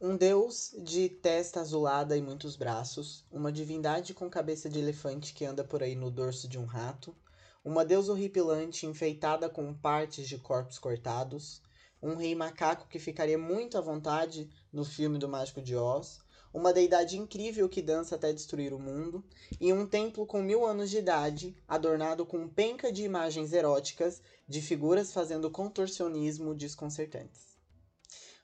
Um deus de testa azulada e muitos braços, uma divindade com cabeça de elefante que anda por aí no dorso de um rato, uma deusa horripilante enfeitada com partes de corpos cortados, um rei macaco que ficaria muito à vontade no filme do Mágico de Oz, uma deidade incrível que dança até destruir o mundo, e um templo com mil anos de idade, adornado com penca de imagens eróticas de figuras fazendo contorcionismo desconcertantes.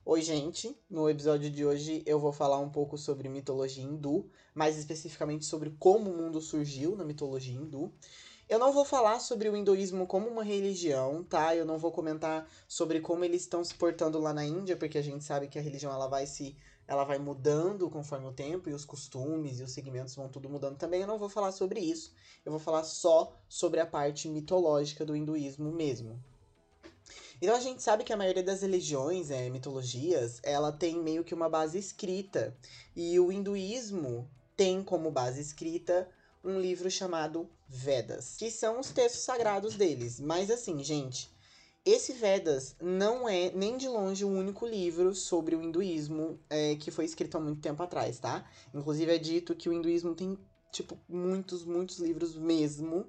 Oi, gente! No episódio de hoje eu vou falar um pouco sobre mitologia hindu, mais especificamente sobre como o mundo surgiu na mitologia hindu. Eu não vou falar sobre o hinduísmo como uma religião, tá? Eu não vou comentar sobre como eles estão se portando lá na Índia, porque a gente sabe que a religião ela vai se ela vai mudando conforme o tempo e os costumes e os segmentos vão tudo mudando também. Eu não vou falar sobre isso. Eu vou falar só sobre a parte mitológica do hinduísmo mesmo. Então a gente sabe que a maioria das religiões, é, mitologias, ela tem meio que uma base escrita. E o hinduísmo tem como base escrita um livro chamado Vedas, que são os textos sagrados deles. Mas assim, gente, esse Vedas não é nem de longe o único livro sobre o hinduísmo é, que foi escrito há muito tempo atrás, tá? Inclusive é dito que o hinduísmo tem, tipo, muitos, muitos livros mesmo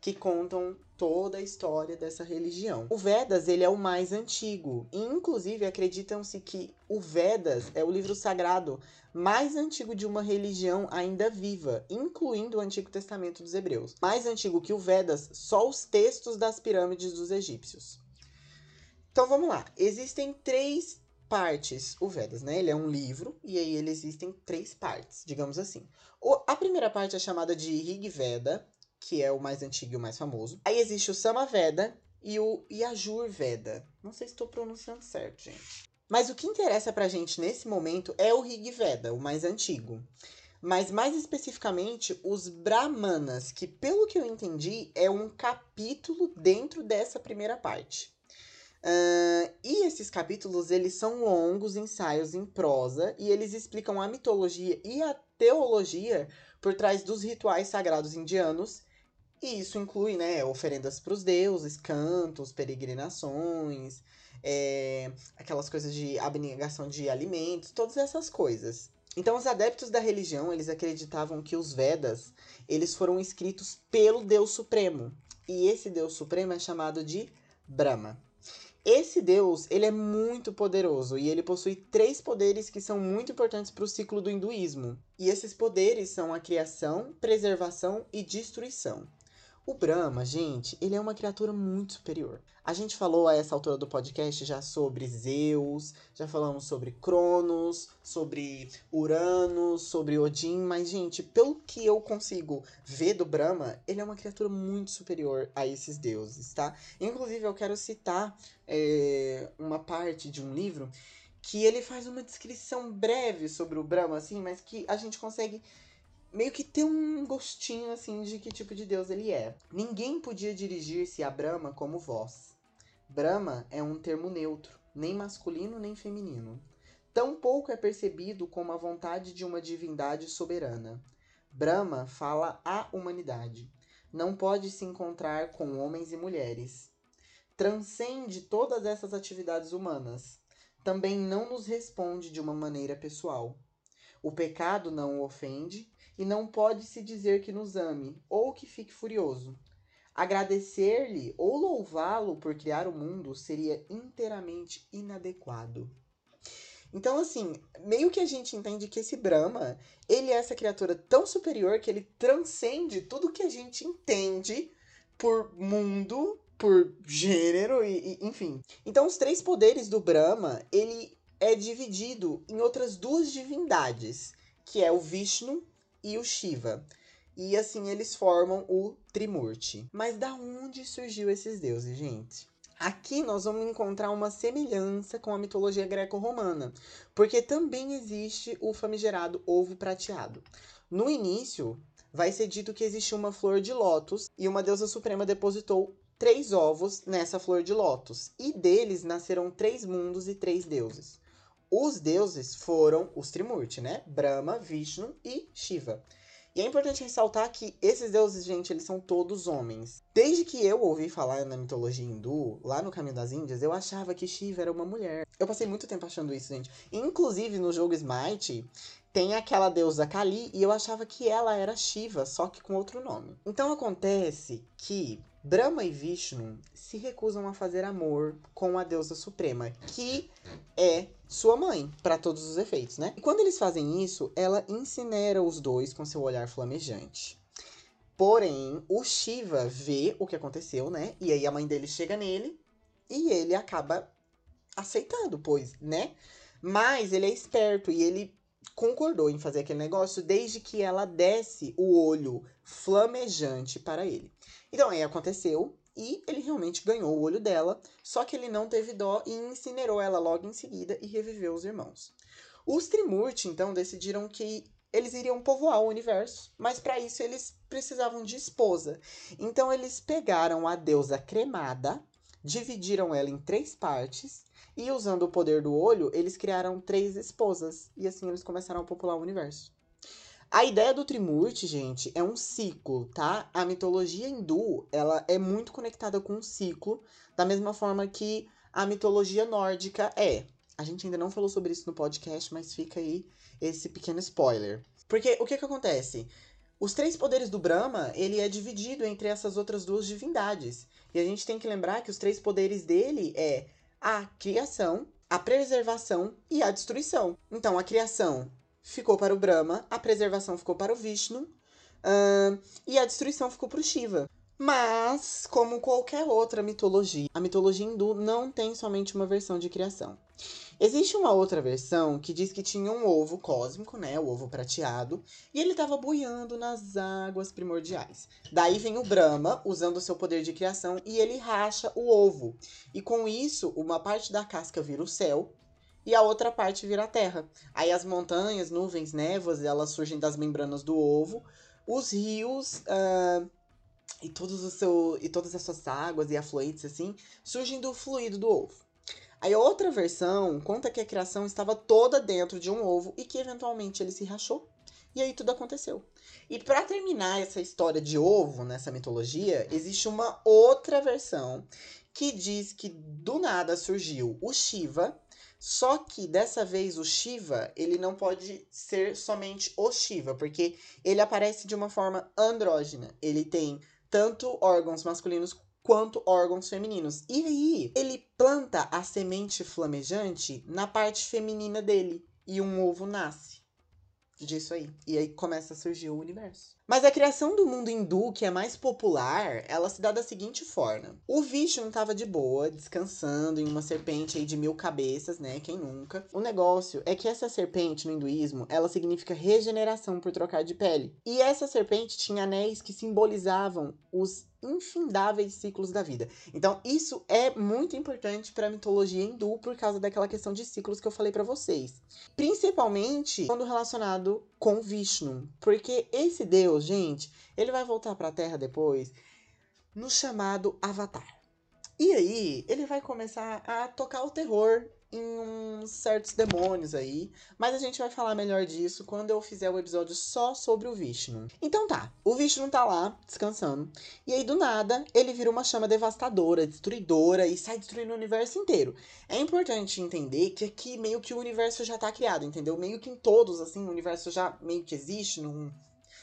que contam toda a história dessa religião. O Vedas, ele é o mais antigo, e inclusive acreditam-se que o Vedas é o livro sagrado mais antigo de uma religião ainda viva, incluindo o Antigo Testamento dos Hebreus. Mais antigo que o Vedas, só os textos das pirâmides dos egípcios. Então vamos lá. Existem três partes o Vedas, né? Ele é um livro e aí ele existem três partes, digamos assim. O, a primeira parte é chamada de Rig Veda, que é o mais antigo e o mais famoso. Aí existe o Samaveda e o Yajur Veda. Não sei se estou pronunciando certo, gente. Mas o que interessa pra gente nesse momento é o Rig Veda, o mais antigo. Mas mais especificamente os Brahmanas, que pelo que eu entendi é um capítulo dentro dessa primeira parte. Uh, e esses capítulos eles são longos ensaios em prosa e eles explicam a mitologia e a teologia por trás dos rituais sagrados indianos e isso inclui, né, oferendas para os deuses, cantos, peregrinações, é, aquelas coisas de abnegação de alimentos, todas essas coisas. Então, os adeptos da religião, eles acreditavam que os Vedas, eles foram escritos pelo Deus Supremo. E esse Deus Supremo é chamado de Brahma. Esse Deus, ele é muito poderoso e ele possui três poderes que são muito importantes para o ciclo do hinduísmo. E esses poderes são a criação, preservação e destruição. O Brahma, gente, ele é uma criatura muito superior. A gente falou a essa altura do podcast já sobre Zeus, já falamos sobre Cronos, sobre Uranus, sobre Odin, mas, gente, pelo que eu consigo ver do Brahma, ele é uma criatura muito superior a esses deuses, tá? Inclusive, eu quero citar é, uma parte de um livro que ele faz uma descrição breve sobre o Brahma, assim, mas que a gente consegue meio que ter um gostinho assim de que tipo de deus ele é. Ninguém podia dirigir-se a Brahma como vós. Brahma é um termo neutro, nem masculino nem feminino. Tampouco é percebido como a vontade de uma divindade soberana. Brahma fala à humanidade. Não pode se encontrar com homens e mulheres. Transcende todas essas atividades humanas. Também não nos responde de uma maneira pessoal. O pecado não o ofende e não pode se dizer que nos ame ou que fique furioso. Agradecer-lhe ou louvá-lo por criar o mundo seria inteiramente inadequado. Então, assim, meio que a gente entende que esse Brahma, ele é essa criatura tão superior que ele transcende tudo que a gente entende por mundo, por gênero e, e enfim. Então, os três poderes do Brahma, ele é dividido em outras duas divindades, que é o Vishnu e o Shiva. E assim eles formam o Trimurti. Mas da onde surgiu esses deuses, gente? Aqui nós vamos encontrar uma semelhança com a mitologia greco-romana, porque também existe o famigerado ovo prateado. No início, vai ser dito que existe uma flor de lótus e uma deusa suprema depositou três ovos nessa flor de lótus, e deles nasceram três mundos e três deuses. Os deuses foram os Trimurti, né? Brahma, Vishnu e Shiva. E é importante ressaltar que esses deuses, gente, eles são todos homens. Desde que eu ouvi falar na mitologia hindu, lá no Caminho das Índias, eu achava que Shiva era uma mulher. Eu passei muito tempo achando isso, gente. Inclusive, no jogo Smite, tem aquela deusa Kali e eu achava que ela era Shiva, só que com outro nome. Então acontece que Brahma e Vishnu se recusam a fazer amor com a deusa suprema, que é sua mãe, para todos os efeitos, né? E quando eles fazem isso, ela incinera os dois com seu olhar flamejante. Porém, o Shiva vê o que aconteceu, né? E aí a mãe dele chega nele e ele acaba aceitando, pois, né? Mas ele é esperto e ele concordou em fazer aquele negócio desde que ela desse o olho flamejante para ele. Então aí aconteceu e ele realmente ganhou o olho dela, só que ele não teve dó e incinerou ela logo em seguida e reviveu os irmãos. Os Trimurti então decidiram que eles iriam povoar o universo, mas para isso eles precisavam de esposa. Então eles pegaram a deusa cremada, dividiram ela em três partes e usando o poder do olho, eles criaram três esposas e assim eles começaram a popular o universo. A ideia do Trimurti, gente, é um ciclo, tá? A mitologia hindu, ela é muito conectada com um ciclo, da mesma forma que a mitologia nórdica é. A gente ainda não falou sobre isso no podcast, mas fica aí esse pequeno spoiler. Porque o que que acontece? Os três poderes do Brahma, ele é dividido entre essas outras duas divindades. E a gente tem que lembrar que os três poderes dele é a criação, a preservação e a destruição. Então, a criação ficou para o Brahma, a preservação ficou para o Vishnu uh, e a destruição ficou para o Shiva. Mas, como qualquer outra mitologia, a mitologia hindu não tem somente uma versão de criação. Existe uma outra versão que diz que tinha um ovo cósmico, né, o ovo prateado, e ele estava boiando nas águas primordiais. Daí vem o Brahma, usando seu poder de criação, e ele racha o ovo. E com isso, uma parte da casca vira o céu e a outra parte vira a terra. Aí as montanhas, nuvens, névoas, elas surgem das membranas do ovo. Os rios uh, e, todos o seu, e todas as suas águas e afluentes, assim, surgem do fluido do ovo. Aí outra versão conta que a criação estava toda dentro de um ovo e que eventualmente ele se rachou. E aí tudo aconteceu. E para terminar essa história de ovo nessa mitologia, existe uma outra versão que diz que do nada surgiu o Shiva, só que dessa vez o Shiva, ele não pode ser somente o Shiva, porque ele aparece de uma forma andrógena. Ele tem tanto órgãos masculinos quanto órgãos femininos. E aí, ele planta a semente flamejante na parte feminina dele e um ovo nasce disso aí. E aí começa a surgir o universo. Mas a criação do mundo hindu, que é mais popular, ela se dá da seguinte forma. O Vishnu estava de boa, descansando em uma serpente aí de mil cabeças, né? Quem nunca? O negócio é que essa serpente no hinduísmo, ela significa regeneração por trocar de pele. E essa serpente tinha anéis que simbolizavam os infindáveis ciclos da vida. Então, isso é muito importante para a mitologia hindu por causa daquela questão de ciclos que eu falei para vocês. Principalmente quando relacionado com Vishnu, porque esse deus, gente, ele vai voltar para a Terra depois no chamado Avatar. E aí, ele vai começar a tocar o terror em uns certos demônios aí. Mas a gente vai falar melhor disso quando eu fizer o episódio só sobre o Vishnu. Então tá, o Vishnu tá lá, descansando. E aí, do nada, ele vira uma chama devastadora, destruidora e sai destruindo o universo inteiro. É importante entender que aqui meio que o universo já tá criado, entendeu? Meio que em todos, assim, o universo já meio que existe, não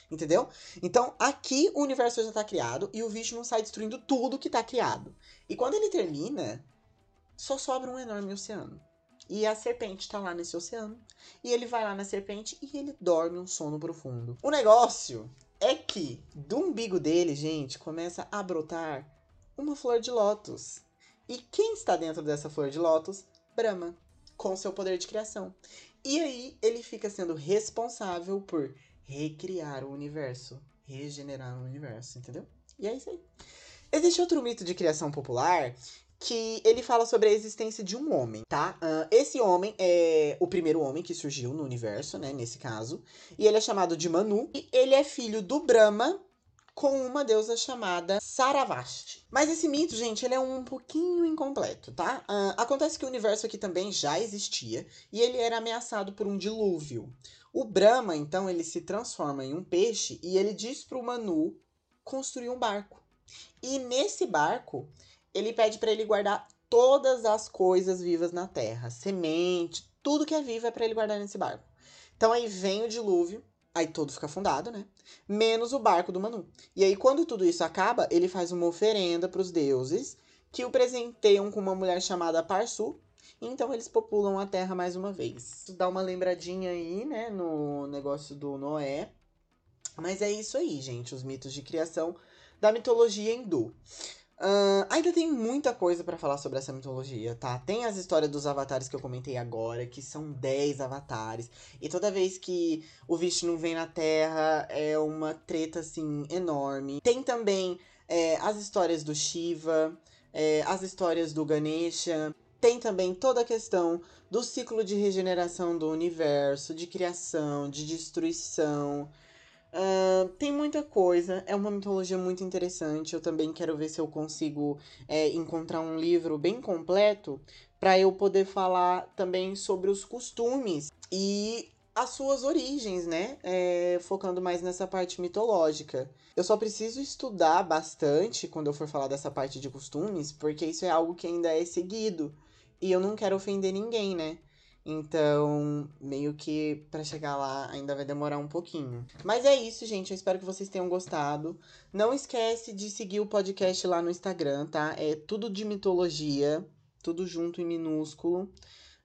entendeu? Então, aqui o universo já tá criado e o Vishnu sai destruindo tudo que tá criado. E quando ele termina, só sobra um enorme oceano. E a serpente tá lá nesse oceano. E ele vai lá na serpente e ele dorme um sono profundo. O negócio é que do umbigo dele, gente, começa a brotar uma flor de lótus. E quem está dentro dessa flor de lótus? Brahma, com seu poder de criação. E aí ele fica sendo responsável por recriar o universo, regenerar o universo, entendeu? E é isso aí. Existe outro mito de criação popular que ele fala sobre a existência de um homem, tá? Uh, esse homem é o primeiro homem que surgiu no universo, né? Nesse caso. E ele é chamado de Manu. E ele é filho do Brahma com uma deusa chamada Saravasti. Mas esse mito, gente, ele é um pouquinho incompleto, tá? Uh, acontece que o universo aqui também já existia e ele era ameaçado por um dilúvio. O Brahma, então, ele se transforma em um peixe e ele diz para o Manu construir um barco. E nesse barco, ele pede para ele guardar todas as coisas vivas na terra, semente, tudo que é vivo é para ele guardar nesse barco. Então aí vem o dilúvio, aí todo fica afundado, né? Menos o barco do Manu. E aí quando tudo isso acaba, ele faz uma oferenda para os deuses, que o presenteiam com uma mulher chamada Parsu, então eles populam a Terra mais uma vez. Dá uma lembradinha aí, né, no negócio do Noé. Mas é isso aí, gente, os mitos de criação da mitologia hindu. Uh, ainda tem muita coisa para falar sobre essa mitologia, tá? Tem as histórias dos avatares que eu comentei agora, que são 10 avatares. E toda vez que o Vishnu vem na Terra, é uma treta, assim, enorme. Tem também é, as histórias do Shiva, é, as histórias do Ganesha. Tem também toda a questão do ciclo de regeneração do universo, de criação, de destruição. Uh, tem muita coisa, é uma mitologia muito interessante. Eu também quero ver se eu consigo é, encontrar um livro bem completo para eu poder falar também sobre os costumes e as suas origens, né? É, focando mais nessa parte mitológica. Eu só preciso estudar bastante quando eu for falar dessa parte de costumes, porque isso é algo que ainda é seguido. E eu não quero ofender ninguém, né? Então, meio que para chegar lá ainda vai demorar um pouquinho. Mas é isso, gente. Eu espero que vocês tenham gostado. Não esquece de seguir o podcast lá no Instagram, tá? É tudo de mitologia, tudo junto em minúsculo.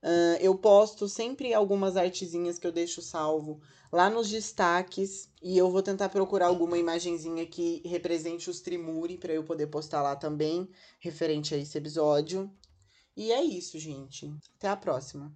Uh, eu posto sempre algumas artezinhas que eu deixo salvo lá nos destaques. E eu vou tentar procurar alguma imagenzinha que represente os Trimuri para eu poder postar lá também, referente a esse episódio. E é isso, gente. Até a próxima.